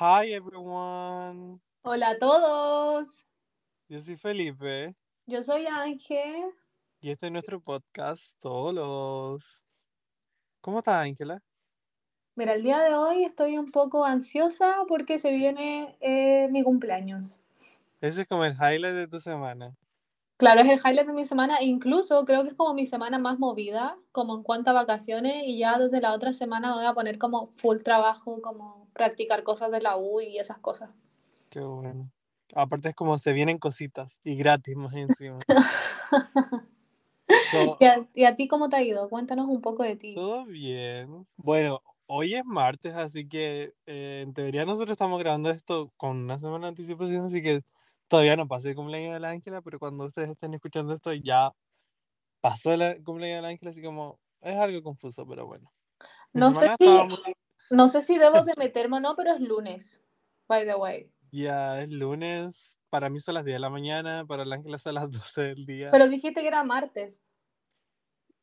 Hi everyone. Hola a todos. Yo soy Felipe Yo soy Ángel. y este es nuestro podcast Solos. ¿Cómo estás, Ángela? Mira, el día de hoy estoy un poco ansiosa porque se viene eh, mi cumpleaños. Ese es como el highlight de tu semana. Claro, es el highlight de mi semana, e incluso creo que es como mi semana más movida, como en cuanto a vacaciones, y ya desde la otra semana me voy a poner como full trabajo, como practicar cosas de la U y esas cosas. Qué bueno. Aparte es como se vienen cositas y gratis más encima. So, ¿Y a, y a ti cómo te ha ido? Cuéntanos un poco de ti. todo bien. Bueno, hoy es martes, así que eh, en teoría nosotros estamos grabando esto con una semana de anticipación, así que todavía no pasé el cumpleaños de la Ángela, pero cuando ustedes estén escuchando esto ya pasó el cumpleaños de la Ángela, así como es algo confuso, pero bueno. Mi No sé si- No sé si debo de meterme o no, pero es lunes, by the way. Ya es lunes, para mí son las 10 de la mañana, para la Ángela son las 12 del día. Pero dijiste que era martes.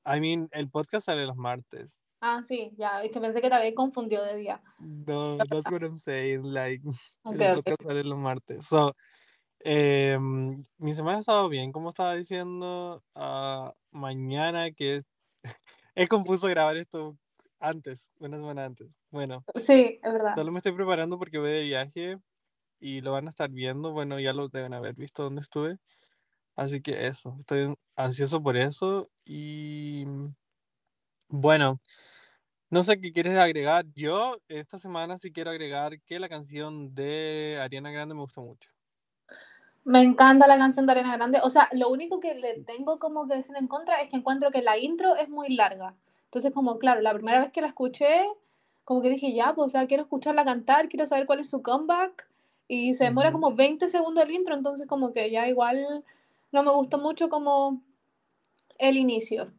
I mean, el podcast sale los martes. Ah, sí, ya, es que pensé que te había confundido de día. No, that's what I'm saying, like, Ok, el podcast sale los martes. So, em, mi semana ha estado bien, como estaba diciendo, ah, mañana que es, es confuso grabar esto antes, una semana antes. Bueno, Sí, es verdad. solo me estoy preparando porque voy de viaje y lo van a estar viendo, bueno, ya lo deben haber visto donde estuve. Así que eso, estoy ansioso por eso y bueno, no sé qué quieres agregar. Yo esta semana sí quiero agregar que la canción de Ariana Grande me gustó mucho. Me encanta la canción de Arena Grande. O sea, lo único que le tengo como que decir en contra es que encuentro que la intro es muy larga. Entonces, como, claro, la primera vez que la escuché, como que dije, ya, pues, o sea, quiero escucharla cantar, quiero saber cuál es su comeback. Y se demora como 20 segundos el intro, entonces como que ya igual no me gustó mucho como el inicio.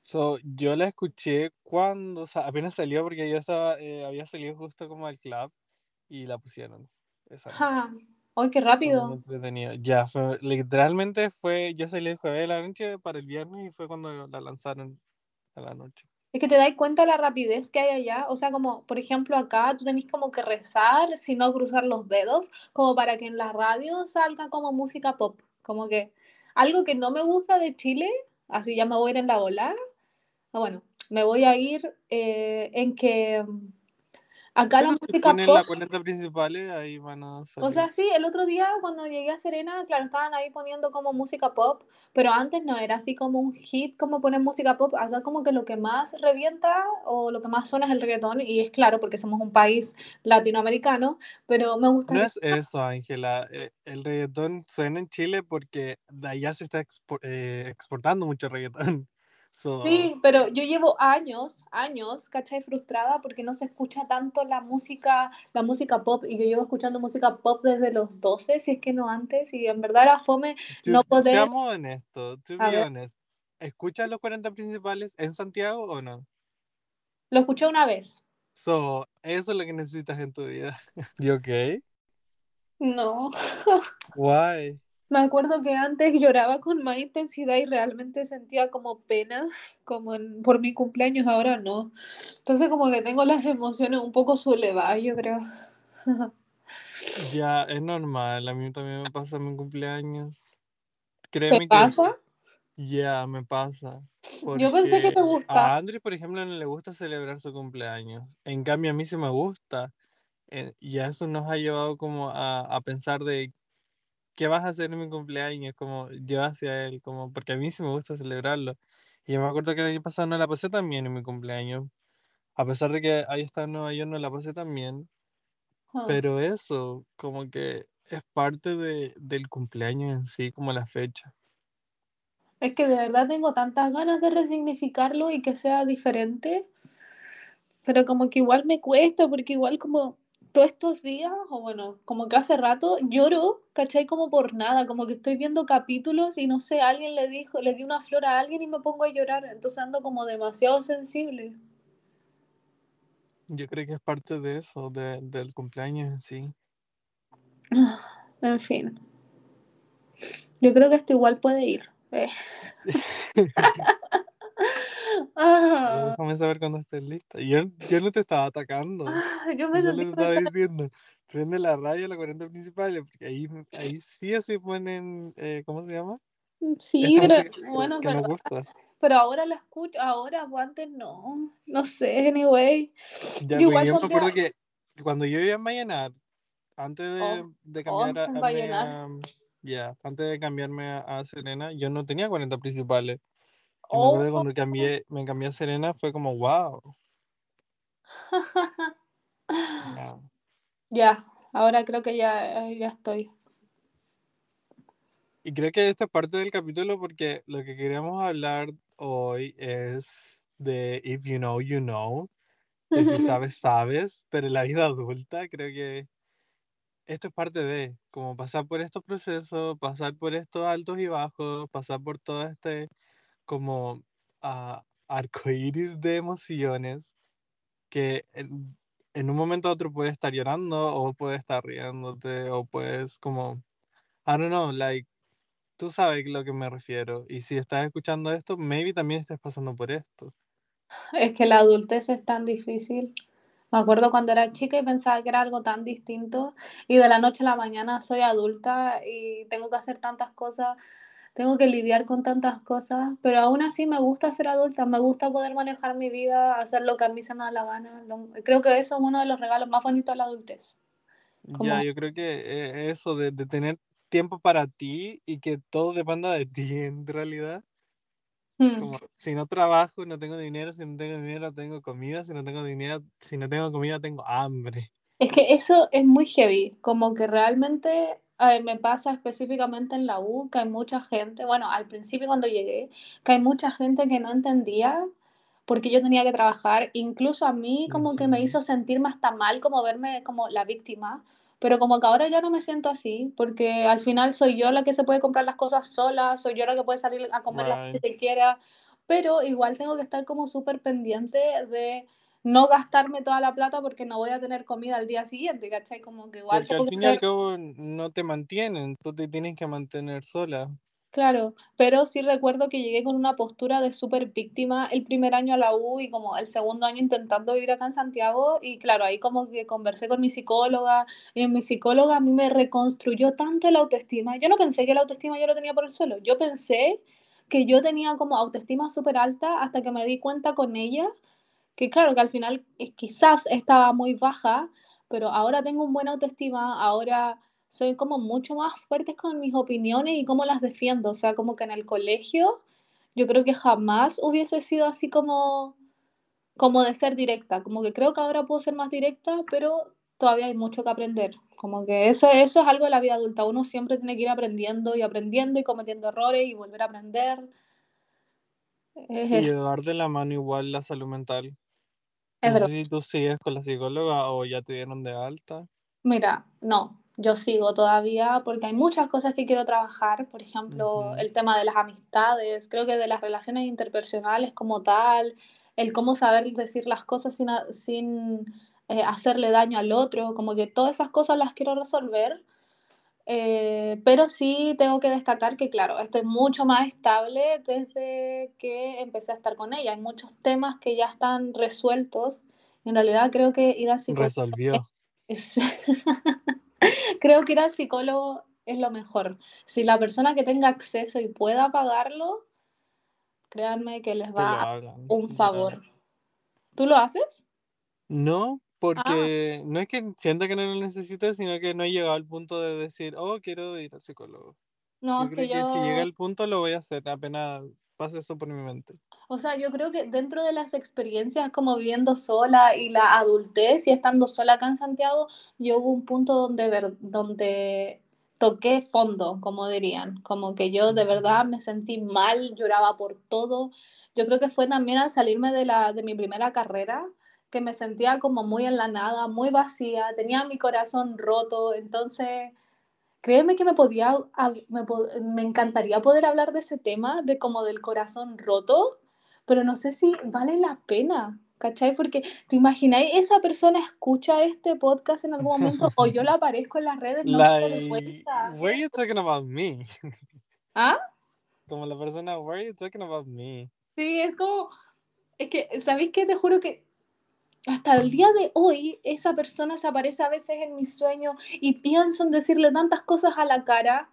So, yo la escuché cuando, o sea, apenas salió porque yo estaba, eh, había salido justo como al club y la pusieron. Esa. Ja, ¡Ay, qué rápido! Ya, fue, literalmente fue, yo salí el jueves de la noche para el viernes y fue cuando la lanzaron a la noche. Es que te das cuenta la rapidez que hay allá. O sea, como, por ejemplo, acá tú tenés como que rezar, si no cruzar los dedos, como para que en la radio salga como música pop. Como que algo que no me gusta de Chile, así ya me voy a ir en la bola. Ah, Bueno, me voy a ir eh, en que acá la música ponen pop. las 40 principales, ahí van a salir. O sea, sí, el otro día cuando llegué a Serena, claro, estaban ahí poniendo como música pop, pero antes no era así como un hit como poner música pop. Acá como que lo que más revienta o lo que más suena es el reggaetón, y es claro porque somos un país latinoamericano, pero me gusta. no es eso, Ángela. eh, El reggaetón suena en Chile porque de allá se está expo- eh, exportando mucho reggaetón. So, Sí, pero yo llevo años, años, ¿cachai? Frustrada porque no se escucha tanto la música, la música pop, y yo llevo escuchando música pop desde los 12, si es que no antes, y en verdad era fome to- no poder... Seamos honestos, to A be ver. honest. ¿Escuchas los 40 principales en Santiago o no? Lo escuché una vez. So, eso es lo que necesitas en tu vida. ¿Y ok? No. Why? Me acuerdo que antes lloraba con más intensidad y realmente sentía como pena, como en- por mi cumpleaños, ahora no. Entonces como que tengo las emociones un poco sublevadas, yo creo. Ya, es normal. A mí también me pasa en mi cumpleaños. ¿Te Créeme que pasa? ya me pasa. Yo pensé que te gustaba. A Andrés, por ejemplo, no le gusta celebrar su cumpleaños. En cambio, a mí sí me gusta. Eh, y a eso nos ha llevado como a, a pensar de qué vas a hacer en mi cumpleaños, como yo hacia él, como porque a mí sí me gusta celebrarlo. Y yo me acuerdo que el año pasado no la pasé tan bien en mi cumpleaños. A pesar de que ahí está en Nueva York, no la pasé tan bien. Ah. Pero eso, como que es parte de, del cumpleaños en sí, como la fecha. Es que de verdad tengo tantas ganas de resignificarlo y que sea diferente, pero como que igual me cuesta, porque igual como todos estos días, o bueno, como que hace rato, lloro, ¿cachai? Como por nada, como que estoy viendo capítulos y no sé, alguien le dijo, le di una flor a alguien y me pongo a llorar, entonces ando como demasiado sensible. Yo creo que es parte de eso, de- del cumpleaños en sí. En fin. Yo creo que esto igual puede ir. Eh. Ah, Déjame saber cuando estés lista. Yo, yo no te estaba atacando. ah, yo me Yo sentí estaba esta- diciendo, prende la radio, la 40 principales, porque ahí, ahí sí o sí ponen, eh, ¿cómo se llama? Sí, Esta pero bueno, que verdad. gusta. Pero ahora la escucho, ahora o antes no. No sé, anyway. Ya, Yo porque igual yo me acuerdo que cuando yo iba a Vallenar, antes de, Oh, de cambiar a, en a mi- ya, antes de cambiarme a, a Serena, yo no tenía 40 principales. Me Oh, acuerdo que cuando cambié, me cambié a Serena fue como, wow. Ya. ya, ahora creo que ya, ya estoy. Y creo que esto es parte del capítulo porque lo que queríamos hablar hoy es de if you know, you know. De si sabes, sabes. Pero en la vida adulta creo que esto es parte de, como pasar por estos procesos, pasar por estos altos y bajos, pasar por todo este como ah, arcoíris de emociones que en, en un momento a otro puedes estar llorando o puedes estar riéndote o puedes como, I don't know, like, tú sabes a lo que me refiero. Y si estás escuchando esto, maybe también estés pasando por esto. Es que la adultez es tan difícil. Me acuerdo cuando era chica y pensaba que era algo tan distinto y de la noche a la mañana soy adulta y tengo que hacer tantas cosas, tengo que lidiar con tantas cosas, pero aún así me gusta ser adulta, me gusta poder manejar mi vida, hacer lo que a mí se me da la gana. Creo que eso es uno de los regalos más bonitos de la adultez. Como- Ya, yo creo que eh, eso de, de tener tiempo para ti y que todo dependa de ti en realidad. Mm. Como, si no trabajo, no tengo dinero, si no tengo dinero, tengo comida, si no tengo dinero, si no tengo comida, tengo hambre. Es que eso es muy heavy, como que realmente eh, me pasa específicamente en la U, que hay mucha gente, bueno, al principio cuando llegué, que hay mucha gente que no entendía porque yo tenía que trabajar, incluso a mí como que me hizo sentirme hasta mal, como verme como la víctima, pero como que ahora ya no me siento así, porque al final soy yo la que se puede comprar las cosas sola, soy yo la que puede salir a comer las Right. que se quiera, pero igual tengo que estar como súper pendiente de no gastarme toda la plata porque no voy a tener comida al día siguiente, ¿cachai? Como que igual Porque al fin y al cabo no te mantienen, tú te tienes que mantener sola. claro, pero sí recuerdo que llegué con una postura de súper víctima el primer año a la U y como el segundo año intentando vivir acá en Santiago y claro, ahí como que conversé con mi psicóloga y mi psicóloga a mí me reconstruyó tanto la autoestima. Yo no pensé que la autoestima yo lo tenía por el suelo, yo pensé que yo tenía como autoestima súper alta hasta que me di cuenta con ella que claro, que al final eh, quizás estaba muy baja, pero ahora tengo un buen autoestima, ahora soy como mucho más fuerte con mis opiniones y cómo las defiendo. O sea, como que en el colegio yo creo que jamás hubiese sido así como, como de ser directa. Como que creo que ahora puedo ser más directa, pero todavía hay mucho que aprender. Como que eso, eso es algo de la vida adulta. Uno siempre tiene que ir aprendiendo y aprendiendo y cometiendo errores y volver a aprender. Es, Y llevar de la mano igual la salud mental. Es No verdad. sé si tú sigues con la psicóloga o ya te dieron de alta. Mira, no, yo sigo todavía porque hay muchas cosas que quiero trabajar, por ejemplo, el tema de las amistades, creo que de las relaciones interpersonales como tal, el cómo saber decir las cosas sin, sin eh, hacerle daño al otro, como que todas esas cosas las quiero resolver, eh, pero sí tengo que destacar que, claro, estoy mucho más estable desde que empecé a estar con ella. Hay muchos temas que ya están resueltos. En realidad creo que ir al psicólogo Resolvió. es- Creo que ir al psicólogo es lo mejor. Si la persona que tenga acceso y pueda pagarlo, créanme que les va a un favor. ¿Tú lo haces? No, Ah. porque no es que sienta que no lo necesite, sino que no he llegado al punto de decir, oh, quiero ir al psicólogo. No, Yo es creo que que si llega yo, el punto lo voy a hacer, apenas pase eso por mi mente. o sea, yo creo que dentro de las experiencias como viviendo sola y la adultez y estando sola acá en Santiago, yo hubo un punto donde, ver- donde toqué fondo, como dirían, como que yo de verdad me sentí mal, lloraba por todo. Yo creo que fue también al salirme de la, de mi primera carrera, que me sentía como muy en la nada, muy vacía, tenía mi corazón roto, entonces créeme que me podía, me, me encantaría poder hablar de ese tema, de como del corazón roto, pero no sé si vale la pena, ¿cachai? Porque te imagináis, esa persona escucha este podcast en algún momento o yo la aparezco en las redes, no me doy Like, cuenta. why are you talking about me? ¿Ah? Como la persona, why are you talking about me? Sí, es como, Es que, ¿sabéis qué? Te juro que hasta el día de hoy esa persona se aparece a veces en mis sueños y pienso en decirle tantas cosas a la cara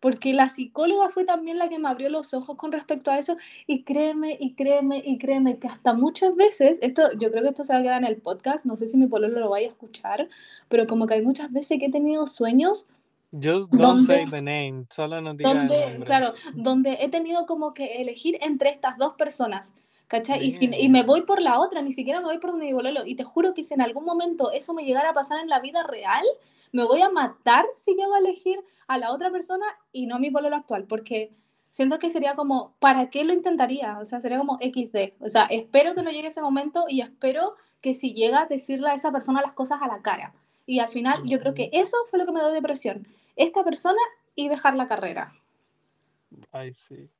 porque la psicóloga fue también la que me abrió los ojos con respecto a eso y créeme y créeme y créeme que hasta muchas veces, esto yo creo que esto se va a quedar en el podcast, no sé si mi pololo lo vaya a escuchar, pero como que hay muchas veces que he tenido sueños Just don't say the name, solo no digas donde, el nombre. claro, donde he tenido como que elegir entre estas dos personas, ¿cachai? Y, y me voy por la otra, ni siquiera me voy por donde mi pololo. Y te juro que si en algún momento eso me llegara a pasar en la vida real, me voy a matar si llego a elegir a la otra persona y no a mi pololo actual, porque siento que sería como, ¿para qué lo intentaría? O sea, sería como XD. O sea, espero que no llegue ese momento y espero que si llega a decirle a esa persona las cosas a la cara. Y al final yo creo que eso fue lo que me dio depresión. Esta persona y dejar la carrera. Ay, sí.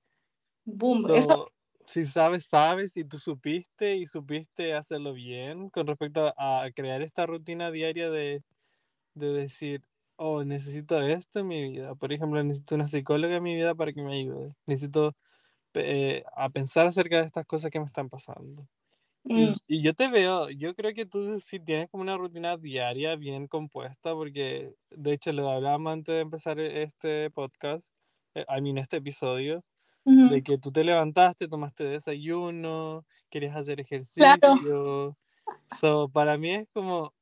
Boom. So, Eso, Si sabes, sabes, y tú supiste y supiste hacerlo bien con respecto a, a crear esta rutina diaria de, de decir, oh, necesito esto en mi vida. Por ejemplo, necesito una psicóloga en mi vida para que me ayude. Necesito eh, a pensar acerca de estas cosas que me están pasando. Y, mm, y yo te veo, yo creo que tú sí tienes como una rutina diaria bien compuesta, porque de hecho lo hablábamos antes de empezar e- este podcast, eh, I mean, este episodio, ujú, de que tú te levantaste, tomaste desayuno, querías hacer Claro. ejercicio. So, para mí es como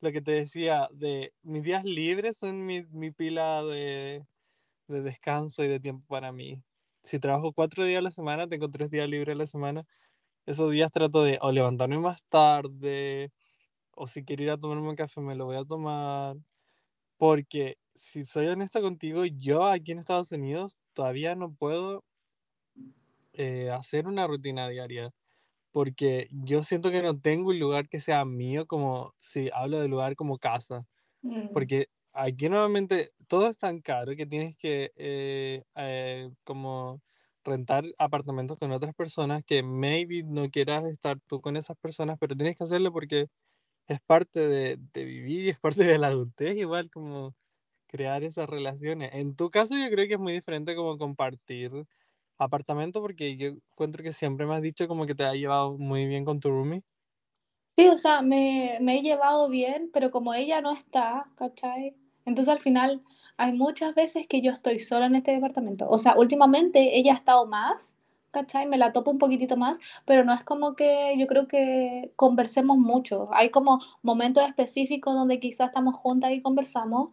lo que te decía, de mis días libres son mi, mi pila de, de descanso y de tiempo para mí. Si trabajo cuatro días a la semana, tengo tres días libres a la semana. Esos días trato de o levantarme más tarde, o si quiero ir a tomarme un café, me lo voy a tomar. Porque si soy honesta contigo, yo aquí en Estados Unidos todavía no puedo eh, hacer una rutina diaria. Porque yo siento que no tengo un lugar que sea mío, como si hablo de lugar como casa. mm, Porque aquí normalmente todo es tan caro que tienes que eh, eh, como rentar apartamentos con otras personas que maybe no quieras estar tú con esas personas, pero tienes que hacerlo porque es parte de, de vivir y es parte de la adultez, igual como crear esas relaciones. En tu caso yo creo que es muy diferente como compartir apartamento porque yo encuentro que siempre me has dicho como que te ha llevado muy bien con tu roomie. Sí, o sea, me, me he llevado bien, pero como ella no está, ¿cachai? Entonces al final hay muchas veces que yo estoy sola en este departamento. O sea, últimamente ella ha estado más, ¿cachai? Me la topo un poquitito más, pero no es como que yo creo que conversemos mucho. Hay como momentos específicos donde quizás estamos juntas y conversamos,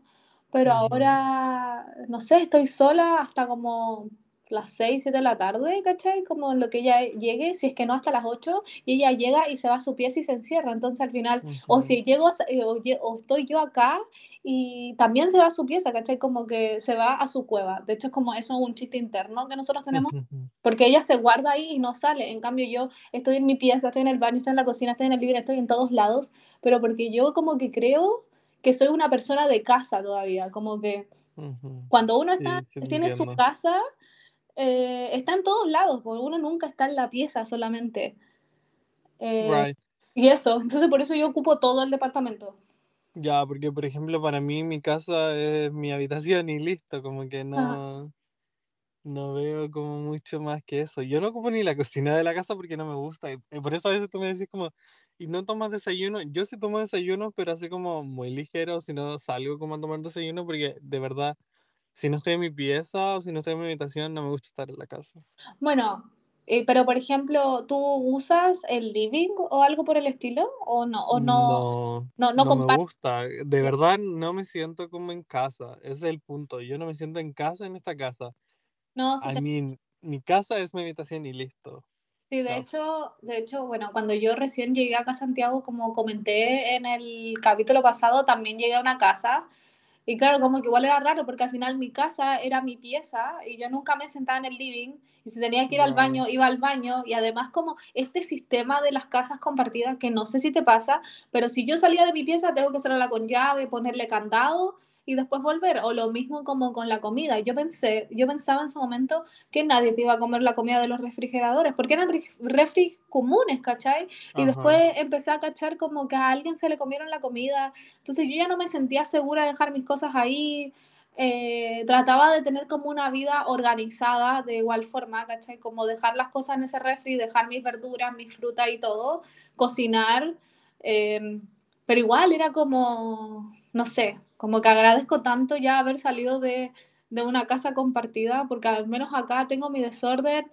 pero ahora, no sé, estoy sola hasta como las 6 7 de la tarde, ¿cachai? Como lo que ella llegue, si es que no hasta las 8, y ella llega y se va a su pieza y se encierra. Entonces al final, o si llego, o, o estoy yo acá y también se va a su pieza, ¿cachai? Como que se va a su cueva. De hecho, es como eso es un chiste interno que nosotros tenemos, porque ella se guarda ahí y no sale. En cambio, yo estoy en mi pieza, estoy en el baño, estoy en la cocina, estoy en el living, estoy en todos lados, pero porque yo como que creo que soy una persona de casa todavía, como que cuando uno está, sí tiene su casa, eh, está en todos lados, porque uno nunca está en la pieza solamente. Eh, Right. y eso, entonces por eso yo ocupo todo el departamento. Ya, porque por ejemplo para mí mi casa es mi habitación y listo, como que Ajá. no, no veo como mucho más que eso. Yo no ocupo ni la cocina de la casa porque no me gusta. Y por eso a veces tú me decís como, ¿y no tomas desayuno? Yo sí tomo desayuno, pero así como muy ligero, si no salgo como a tomar desayuno porque de verdad, si no estoy en mi pieza o si no estoy en mi habitación, no me gusta estar en la casa. Bueno, eh, pero por ejemplo, ¿tú usas el living o algo por el estilo? ¿O no? ¿O no, No, no, no no me gusta. De verdad no me siento como en casa. Ese es el punto. Yo no me siento en casa en esta casa. No, sí I te mean, mi casa es mi habitación y listo. Sí, de That's- hecho, de hecho, bueno, cuando yo recién llegué acá a Santiago, como comenté en el capítulo pasado, también llegué a una casa. Y claro, como que igual era raro, porque al final mi casa era mi pieza y yo nunca me sentaba en el living. Y si tenía que ir al baño, iba al baño. Y además, como este sistema de las casas compartidas, que no sé si te pasa, pero si yo salía de mi pieza, tengo que cerrarla con llave, ponerle candado y después volver. O lo mismo como con la comida. Yo pensé, yo pensaba en su momento que nadie te iba a comer la comida de los refrigeradores, porque eran ref- refris comunes, ¿cachai? Y Ajá. después empecé a cachar como que a alguien se le comieron la comida, entonces yo ya no me sentía segura de dejar mis cosas ahí, eh, trataba de tener como una vida organizada de igual forma, ¿cachai? Como dejar las cosas en ese refri, dejar mis verduras, mis frutas y todo, cocinar, eh, pero igual era como, no sé, como que agradezco tanto ya haber salido de, de una casa compartida, porque al menos acá tengo mi desorden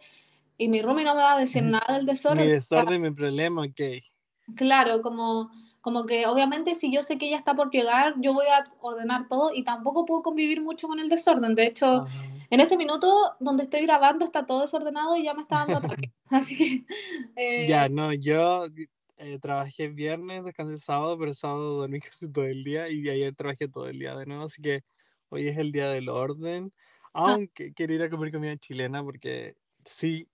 y mi roomie no me va a decir nada del desorden. Mi desorden, mi problema, ok. Claro, como, como que obviamente si yo sé que ella está por llegar, yo voy a ordenar todo y tampoco puedo convivir mucho con el desorden. De hecho, Ajá. en este minuto donde estoy grabando está todo desordenado y ya me está dando ataque. Así que... eh, Ya, no, yo eh, trabajé viernes, descansé sábado, pero sábado dormí casi todo el día y ayer trabajé todo el día de nuevo, así que hoy es el día del orden. Aunque quiero ir a comer comida chilena porque sí,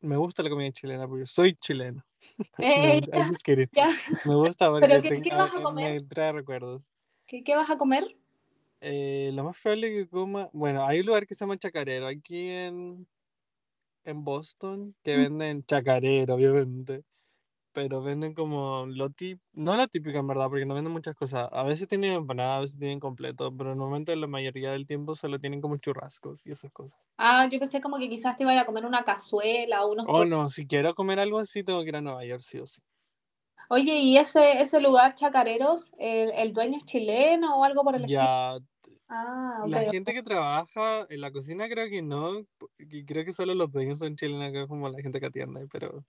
me gusta la comida chilena porque soy chileno. eh, No, I'm just kidding. ya. Me gusta porque ¿Pero qué- ten- qué vas a comer? me trae recuerdos. ¿Qué, qué vas a comer? Eh, lo más probable que coma, bueno, hay un lugar que se llama Chacarero aquí en, en Boston que Mm. venden chacarero, obviamente, pero venden como lo típico, no lo típico en verdad, porque no venden muchas cosas. A veces tienen empanadas, a veces tienen completo, pero normalmente la mayoría del tiempo solo tienen como churrascos y esas cosas. Ah, yo pensé como que quizás te iba a ir a comer una cazuela o unos... Oh no, si quiero comer algo así, tengo que ir a Nueva York, sí o sí. Oye, ¿y ese, ese lugar, Chacareros, el, el dueño es chileno o algo por el estilo? Ya, Ah, ok. la gente que trabaja en la cocina creo que no, creo que solo los dueños son chilenos, como la gente que atiende, pero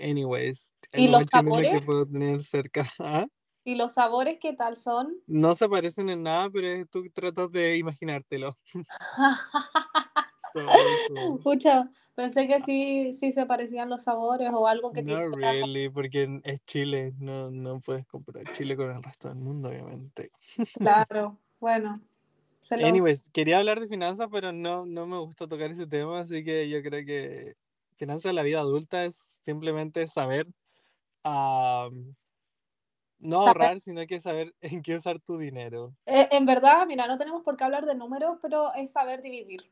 anyways, el ¿Y los chileno que sabores? puedo tener cerca. ¿ah? ¿Y los sabores qué tal son? No se parecen en nada, pero tú tratas de imaginártelo. Pucha, pensé que sí, sí se parecían los sabores o algo que te No hiciera really, porque es Chile, no, no puedes comparar Chile con el resto del mundo, obviamente. Claro, bueno. Lo... Anyways, quería hablar de finanzas, pero no, no me gusta tocar ese tema, así que yo creo que finanzas de la vida adulta es simplemente saber ah, no Saber. ahorrar, sino que saber en qué usar tu dinero. Eh, en verdad, mira, no tenemos por qué hablar de números, pero es saber dividir.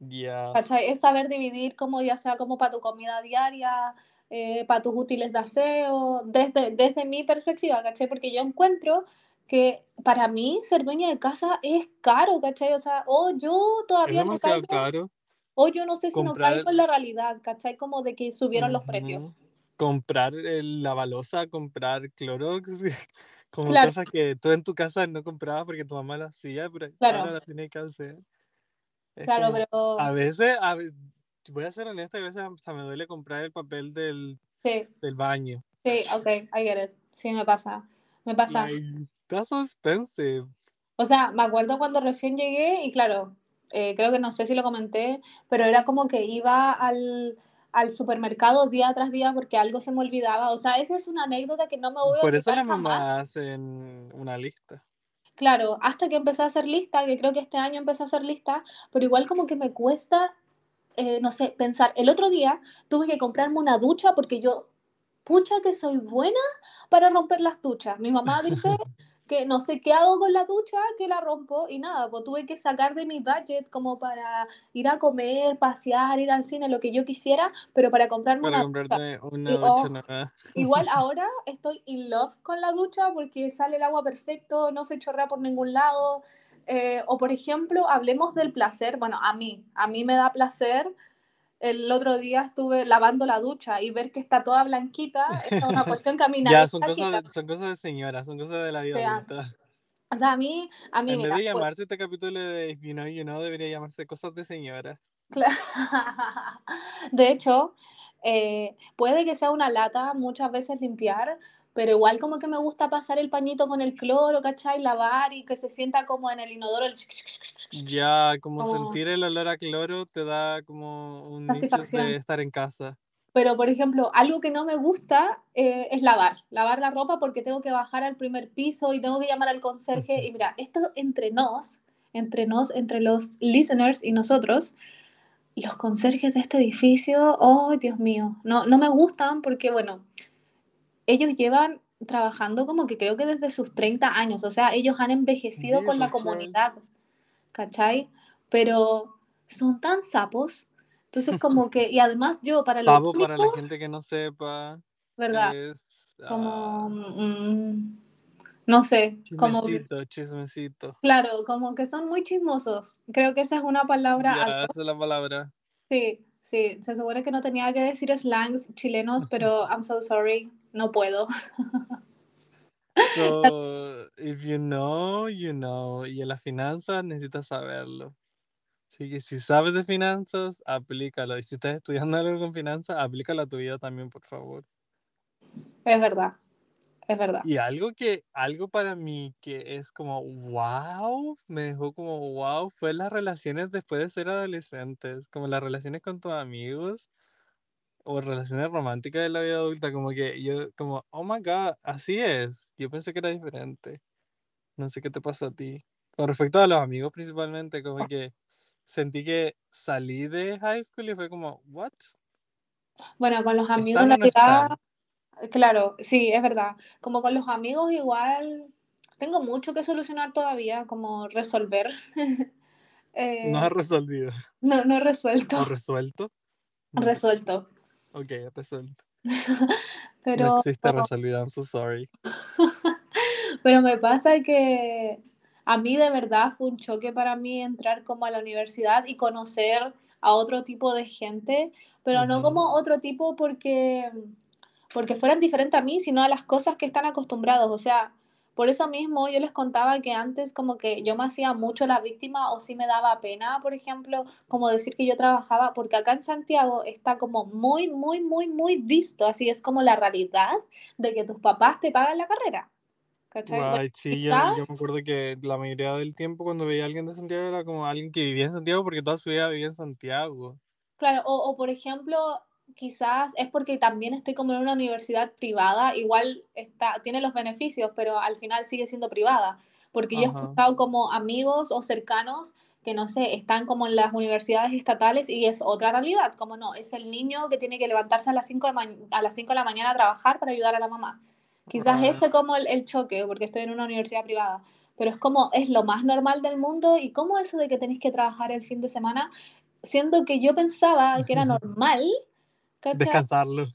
Ya. ¿Cachai? Es saber dividir como ya sea como para tu comida diaria, eh, para tus útiles de aseo, desde, desde mi perspectiva, ¿cachai? Porque yo encuentro que para mí ser dueña de casa es caro, ¿cachai? O sea, o yo Es todavía no demasiado caigo, caro. O yo no sé si no comprar- caigo en la realidad, ¿cachai? Como de que subieron los precios. Comprar el- la balosa, comprar Clorox, como Claro. cosas que tú en tu casa no comprabas porque tu mamá las hacía, pero Claro. ahora las tienes que hacer. Es Claro, pero A veces, a voy a ser honesto, a veces hasta me duele comprar el papel del, sí, del baño. sí, ok, I get it. Sí, me pasa. Me pasa. Like, that's so expensive. O sea, me acuerdo cuando recién llegué y claro, eh, creo que no sé si lo comenté, pero era como que iba al, al supermercado día tras día porque algo se me olvidaba. O sea, esa es una anécdota que no me voy a Por eso las mamás hacen una lista. Claro, hasta que empecé a hacer lista, que creo que este año empecé a hacer lista, pero igual como que me cuesta, eh, no sé, pensar. El otro día tuve que comprarme una ducha porque yo, pucha que soy buena para romper las duchas. Mi mamá dice que no sé qué hago con la ducha, que la rompo y nada, pues tuve que sacar de mi budget como para ir a comer, pasear, ir al cine, lo que yo quisiera, pero para comprarme Para una ducha. una Y, ducha oh. Igual ahora estoy in love con la ducha porque sale el agua perfecto, no se chorrea por ningún lado. Eh, o por ejemplo, hablemos del placer. Bueno, a mí, a mí me da placer. El otro día estuve lavando la ducha y ver que está toda blanquita. Es una cuestión que a mí nadie Ya, son cosas, de, son cosas de señora, son cosas de la vida O sea, adulta. O sea, a mí, a mí, En vez de pues, llamarse este capítulo de If You Know, You Know, debería llamarse Cosas de Señoras. Cla- De hecho, eh, puede que sea una lata muchas veces limpiar, pero igual como que me gusta pasar el pañito con el cloro, ¿cachai? Lavar y que se sienta como en el inodoro el Ya, como Como- sentir el olor a cloro te da como un Satisfacción. de estar en casa. Pero, por ejemplo, algo que no me gusta eh, es lavar, lavar la ropa porque tengo que bajar al primer piso y tengo que llamar al conserje. Y mira, esto entre nos, entre nos, entre los listeners y nosotros, los conserjes de este edificio, oh, Dios mío, no, no me gustan porque, bueno, ellos llevan trabajando como que creo que desde sus 30 años, o sea, ellos han envejecido con la comunidad, ¿cachai? Pero son tan sapos. Entonces, como que, y además yo para lo Pavo, para la gente que no sepa, ¿verdad? es... Como, ah, mm, No sé, como... Chismecito, chismecito. Claro, como que son muy chismosos. Creo que esa es una palabra... Ya, esa es la palabra. Sí, sí. Se supone que no tenía que decir slangs chilenos, pero I'm so sorry. No puedo. So, if you know, you know. Y en las finanzas necesitas saberlo. Así que si sabes de finanzas, aplícalo. Y si estás estudiando algo con finanzas, aplícalo a tu vida también, por favor. Es verdad. Es verdad. Y algo que, algo para mí que es como wow, me dejó como wow, fue las relaciones después de ser adolescentes, como las relaciones con tus amigos o relaciones románticas de la vida adulta, como que yo, como, oh my god, así es. Yo pensé que era diferente. No sé qué te pasó a ti. Con respecto a los amigos principalmente, como que sentí que salí de high school y fue como, what? Bueno, con los amigos en realidad, claro, sí, es verdad. Como con los amigos igual, tengo mucho que solucionar todavía, como resolver. no has resolvido. No, no he resuelto. ¿O resuelto? Resuelto. Ok, resuelto. Pero... No existe resolvido, I'm so sorry. Pero me pasa que a mí de verdad fue un choque para mí entrar como a la universidad y conocer a otro tipo de gente, pero no como otro tipo porque, porque fueran diferentes a mí, sino a las cosas que están acostumbrados. O sea, por eso mismo yo les contaba que antes como que yo me hacía mucho la víctima o sí me daba pena, por ejemplo, como decir que yo trabajaba, porque acá en Santiago está como muy, muy, muy, muy visto, así es como la realidad de que tus papás te pagan la carrera. ¿Cachai? sí, yo, yo, me acuerdo que la mayoría del tiempo cuando veía a alguien de Santiago era como alguien que vivía en Santiago porque toda su vida vivía en Santiago. Claro, o, o por ejemplo, quizás es porque también estoy como en una universidad privada, igual está, tiene los beneficios, pero al final sigue siendo privada, porque yo he escuchado como amigos o cercanos que no sé, están como en las universidades estatales y es otra realidad, como no, es el niño que tiene que levantarse a las 5 de, a las 5 de la mañana a trabajar para ayudar a la mamá. Quizás ese como el, el, choque, porque estoy en una universidad privada, pero es como, es lo más normal del mundo y como eso de que tenéis que trabajar el fin de semana, siendo que yo pensaba que era normal Descansarlo.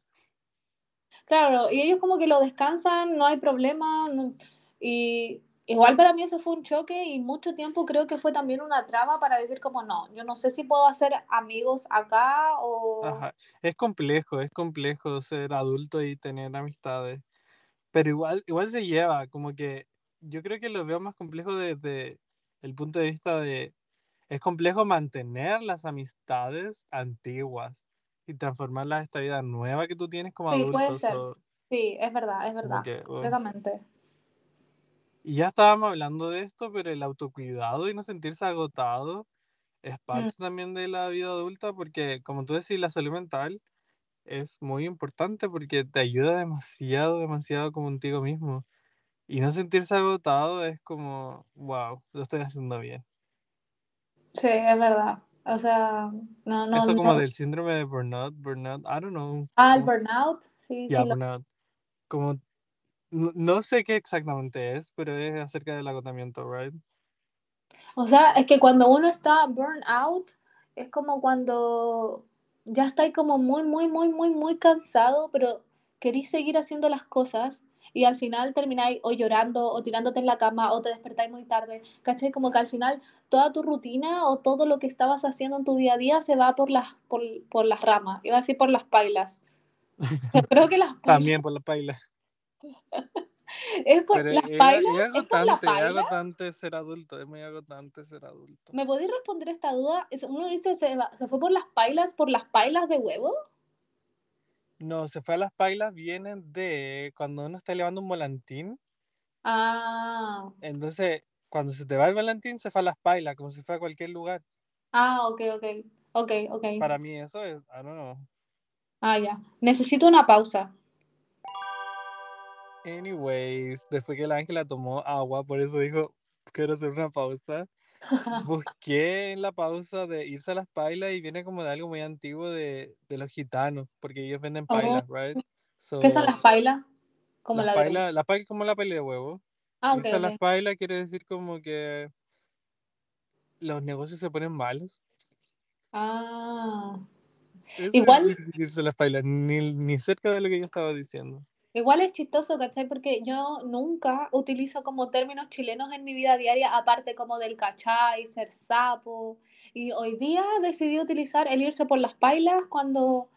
Claro, y ellos como que lo descansan, no hay problema. y igual para mí eso fue un choque y mucho tiempo creo que fue también una traba para decir como no, yo no sé si puedo hacer amigos acá o... Es complejo, es complejo ser adulto y tener amistades. Pero igual, igual se lleva, como que yo creo que lo veo más complejo desde el punto de vista de... Es complejo mantener las amistades antiguas y transformarla en esta vida nueva que tú tienes como sí, adulto. Puede ser. Sí, es verdad, es verdad. completamente. Y ya estábamos hablando de esto, pero el autocuidado y no sentirse agotado es parte Mm. también de la vida adulta porque, como tú decís, la salud mental es muy importante porque te ayuda demasiado, demasiado contigo mismo. Y no sentirse agotado es como, wow, lo estoy haciendo bien. Sí, es verdad. O sea, no, no. Esto como no. del síndrome de burnout, burnout, I don't know. Ah, el burnout, sí, Ya, sí. lo- burnout. Como, no, no sé qué exactamente es, pero es acerca del agotamiento, right? O sea, es que cuando uno está burnout, es como cuando ya estáis como muy, muy, muy, muy, muy cansado, pero queréis seguir haciendo las cosas y al final termináis o llorando o tirándote en la cama o te despertáis muy tarde, ¿cachai? Como que al final toda tu rutina o todo lo que estabas haciendo en tu día a día se va por las, por, por las ramas, iba a decir por las pailas. Creo que las pailas... También por la paila. es por Pero las es, pailas, es es por la agotante, es paila. agotante ser adulto, es muy agotante ser adulto. ¿Me podéis responder esta duda? Uno dice, ¿se, va- ¿se fue por las pailas, por las pailas de huevo? No, se fue a las pailas, vienen de cuando uno está elevando un volantín. Ah, Entonces, cuando se te va el volantín, se fue a las pailas, como si fuera a cualquier lugar. ah, ok, ok, ok, ok. Para mí eso es, I don't know. Ah, ya. Necesito una pausa. Anyways, después que la Ángela tomó agua, por eso dijo, quiero hacer una pausa. Busqué en la pausa de irse a las pailas y viene como de algo muy antiguo de, de los gitanos, porque ellos venden Oh, pailas, right? ¿Qué son So, las pailas? Como las la de... pailas, la paila es como la paila de huevo. Ah, ok, Irse a las pailas quiere decir como que los negocios se ponen malos. Ah. Eso Igual, irse a las pailas, ni, ni cerca de lo que yo estaba diciendo. Igual es chistoso, ¿cachai? Porque yo nunca utilizo como términos chilenos en mi vida diaria, aparte como del cachai, ser sapo. Y hoy día decidí utilizar el irse por las pailas cuando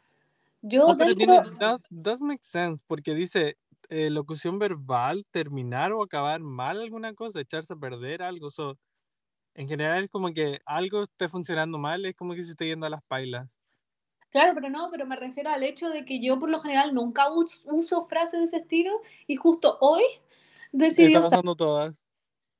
yo No, pero dentro... tiene, does, does make sense, porque dice eh, locución verbal, terminar o acabar mal alguna cosa, echarse a perder algo. So, en general es como que algo esté funcionando mal, es como que se esté yendo a las pailas. Claro, pero no, pero me refiero al hecho de que yo por lo general nunca us- uso frases de ese estilo y justo hoy decidí Está usar. pasando todas.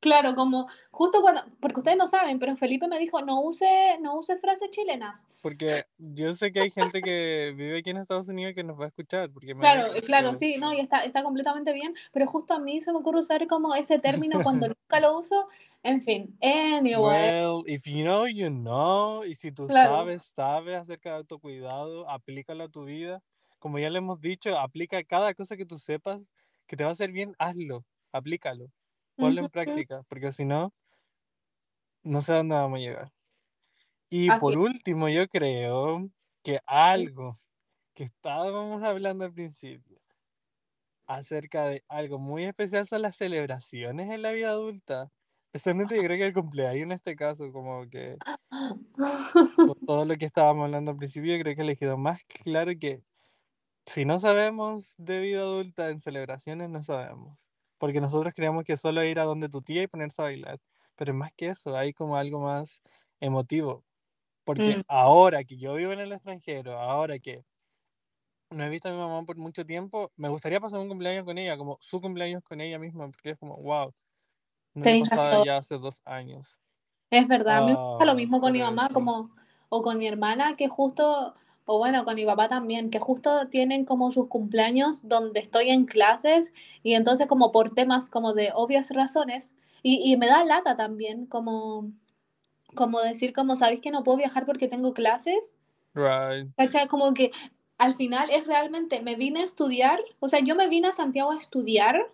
Claro, como justo cuando, porque ustedes no saben, pero Felipe me dijo, no use, no use frases chilenas. Porque yo sé que hay gente que vive aquí en Estados Unidos que nos va a escuchar. Porque me Claro, gusta, claro, sí, no, y está, está completamente bien, pero justo a mí se me ocurre usar como ese término cuando nunca lo uso. En fin, anyway, Well, if you know, you know. Y si tú Claro. sabes, sabes acerca de autocuidado, aplícalo a tu vida. Como ya le hemos dicho, aplica cada cosa que tú sepas que te va a hacer bien, hazlo, aplícalo, ponlo en Ujú. práctica, porque si no, no sé a dónde vamos a llegar. Y Así por último, yo creo que algo que estábamos hablando al principio acerca de algo muy especial son las celebraciones en la vida adulta. Especialmente yo creo que el cumpleaños en este caso, como que todo lo que estábamos hablando al principio, yo creo que le quedó más claro que si no sabemos de vida adulta en celebraciones, no sabemos. Porque nosotros creíamos que solo ir a donde tu tía y ponerse a bailar. Pero más que eso, hay como algo más emotivo. Porque Mm. ahora que yo vivo en el extranjero, ahora que no he visto a mi mamá por mucho tiempo, me gustaría pasar un cumpleaños con ella, como su cumpleaños con ella misma, porque es como, wow, Tenés pasaba razón. ya hace dos años. Es verdad, a mí me pasa lo Ah, mismo con mi mamá como, o con mi hermana, que justo, o bueno, con mi papá también, que justo tienen como sus cumpleaños donde estoy en clases y entonces como por temas como de obvias razones, y, y me da lata también como, como decir como, ¿sabéis que no puedo viajar porque tengo clases? Right. ¿Cachai? Como que al final es realmente, me vine a estudiar, o sea, yo me vine a Santiago a estudiar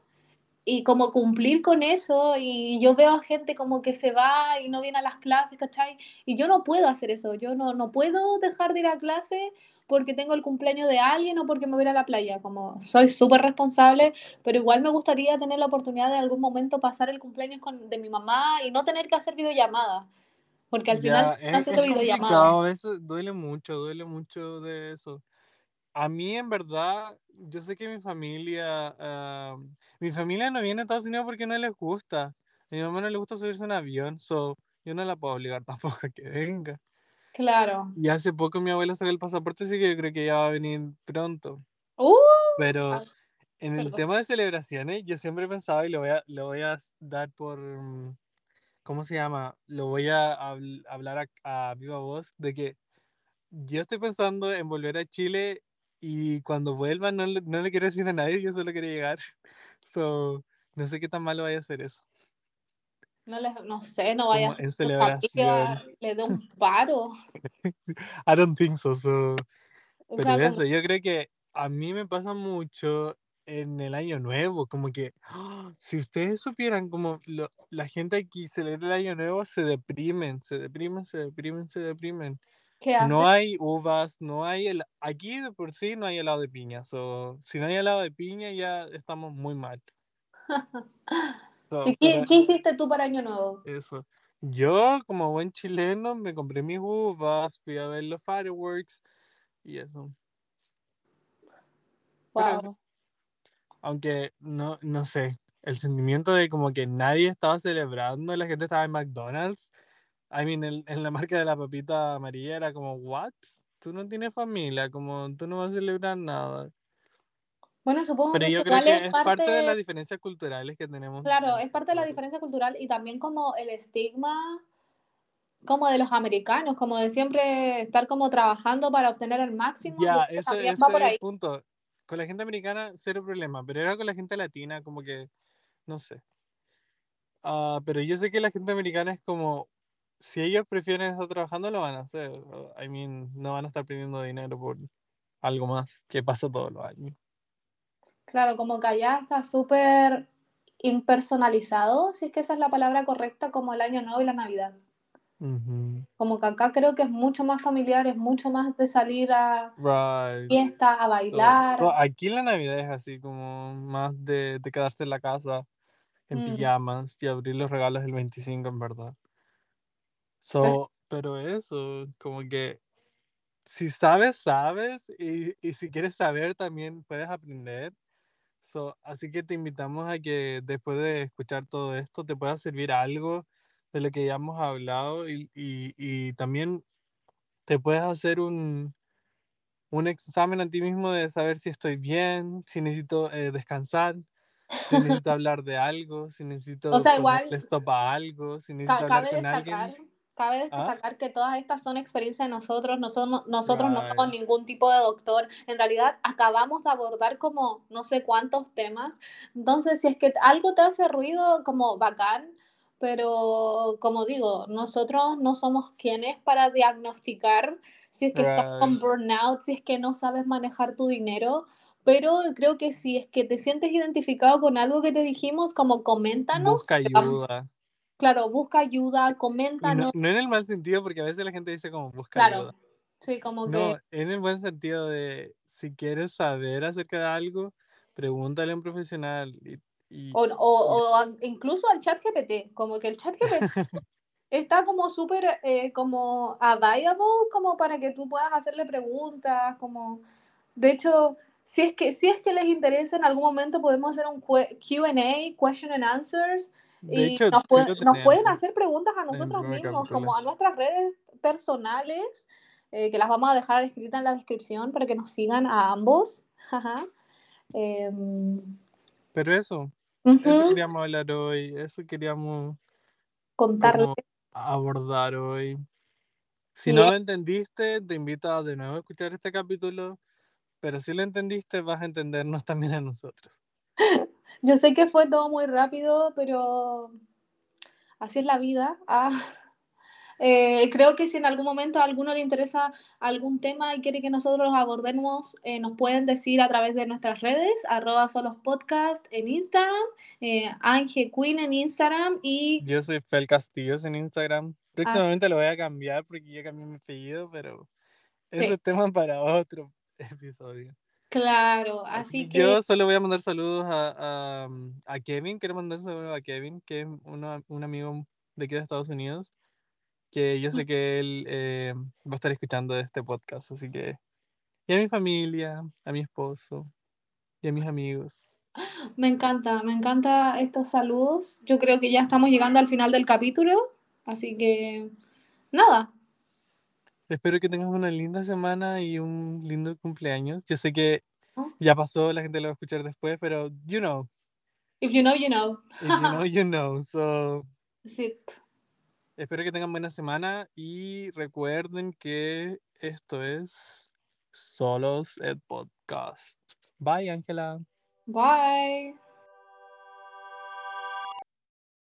y como cumplir con eso y yo veo a gente como que se va y no viene a las clases, ¿cachai? Y yo no puedo hacer eso, yo no, no puedo dejar de ir a clase porque tengo el cumpleaños de alguien o porque me voy a ir a la playa, como soy súper responsable, pero igual me gustaría tener la oportunidad de algún momento pasar el cumpleaños con, de mi mamá y no tener que hacer videollamada, porque al final Ya, están es, haciendo es videollamada. complicado, eso duele mucho, duele mucho de eso. A mí, en verdad, yo sé que mi familia, ah, mi familia no viene a Estados Unidos porque no les gusta. A mi mamá no le gusta subirse a un avión, so yo no la puedo obligar tampoco a que venga. Claro. Y hace poco mi abuela sacó el pasaporte, así que yo creo que ya va a venir pronto. Uh, Pero ah, en el perdón. tema de celebraciones, yo siempre he pensado y lo voy a, lo voy a dar por, ¿cómo se llama? Lo voy a habl- hablar a, a viva voz de que yo estoy pensando en volver a Chile y cuando vuelva no le, no le quiero decir a nadie, yo solo quiero llegar. So, no sé qué tan malo vaya a ser eso. no, les, no sé, no vaya Como a ser familia le dé un paro. I don't think so. so. O Pero sea, eso, como, yo creo que a mí me pasa mucho en el año nuevo, como que ¡ah! si ustedes supieran como lo- la gente aquí celebra el año nuevo, se deprimen, se deprimen, se deprimen, se deprimen. ¿Qué hace? No hay uvas, no hay el aquí de por sí no hay helado de piña. So, si no hay helado de piña ya estamos muy mal. So, ¿Y pero qué, qué hiciste tú para Año Nuevo? eso. Yo, como buen chileno, me compré mis uvas, fui a ver los fireworks y eso. Wow. Aunque no, no sé, el sentimiento de como que nadie estaba celebrando, la gente estaba en McDonald's. I mean, el- en la marca de la papita amarilla era como, ¿what? Tú no tienes familia, como tú no vas a celebrar nada. Bueno, supongo Pero que yo creo que es es parte de las parte, diferencias culturales que tenemos. claro, es parte de la diferencia cultural y también como el estigma como de los americanos, como de siempre estar como trabajando para obtener el máximo, Ya, que ese, por ahí. punto. Con la gente americana, cero problema, pero era con la gente latina, como que, no sé. Ah, pero yo sé que la gente americana es como, si ellos prefieren estar trabajando, lo van a hacer. I mean, no van a estar pidiendo dinero por algo más que pasa todos los años. Claro, como que allá está súper impersonalizado, si es que esa es la palabra correcta, como el Año Nuevo y la Navidad. Como que acá creo que es mucho más familiar, es mucho más de salir a Right. fiesta, a bailar. so, aquí la Navidad es así como más de, de quedarse en la casa en Mm. pijamas y abrir los regalos el 25 en verdad. So, pero eso, como que si sabes, sabes, y, y si quieres saber también puedes aprender. So, así que te invitamos a que después de escuchar todo esto te pueda servir algo de lo que ya hemos hablado y, y- y también te puedes hacer un, un examen a ti mismo de saber si estoy bien, si necesito eh, descansar, si necesito hablar de algo, si necesito sea, ponerle igual, stop a algo, si necesito hablar con destacar, alguien. Cabe ¿Ah? destacar que todas estas son experiencias de nosotros, no somos, nosotros no somos ningún tipo de doctor, en realidad acabamos de abordar como no sé cuántos temas, entonces si es que algo te hace ruido, como bacán, pero como digo, nosotros no somos quienes para diagnosticar si es que estás con burnout, si es que no sabes manejar tu dinero. Pero creo que si es que te sientes identificado con algo que te dijimos, como coméntanos, Busca ayuda. Claro, busca ayuda, Y no, coméntanos. no en el mal sentido, porque a veces la gente dice como busca Claro, ayuda. sí, como que. No, en el buen sentido de si quieres saber acerca de algo, pregúntale a un profesional. Y, y- O, o- o incluso al chat GPT, como que el chat GPT está como súper eh, como available como para que tú puedas hacerle preguntas, como de hecho, si es que si es que les interesa en algún momento podemos hacer un Q&A, question and answers de y hecho, nos, sí pueden- lo nos pueden hacer preguntas a nosotros mismos, capítulo. como a nuestras redes personales, eh, que las vamos a dejar escritas en la descripción para que nos sigan a ambos. Ajá. Em, Pero eso, eso ujú, queríamos hablar hoy, eso queríamos contarles. abordar hoy. Si Sí, no lo entendiste, te invito a de nuevo a escuchar este capítulo, pero si lo entendiste, vas a entendernos también a nosotros. Yo sé que fue todo muy rápido, pero así es la vida. Ah, eh, creo que si en algún momento a alguno le interesa algún tema y quiere que nosotros los abordemos, eh, nos pueden decir a través de nuestras redes, arroba solospodcast en Instagram, eh, Ange Queen en Instagram y Yo soy Fel Castillos en Instagram. Próximamente lo voy a cambiar porque ya cambié mi apellido, pero ese Sí. es tema para otro episodio. Claro, Así que que yo solo voy a mandar saludos a, a, a Kevin. Quiero mandar saludos a Kevin, que es uno- un amigo de aquí de Estados Unidos, que yo sé que él eh, va a estar escuchando este podcast. Así que, y a mi familia, a mi esposo y a mis amigos. me encanta, me encanta estos saludos. Yo creo que ya estamos llegando al final del capítulo, así que nada. Espero que tengas una linda semana y un lindo cumpleaños. Yo sé que ¿no? ya pasó, la gente lo va a escuchar después, pero you know, If you know, you know. if you know, you know. So, Sí. espero que tengan buena semana y recuerden que esto es Solos el Podcast. Bye, Ángela. Bye.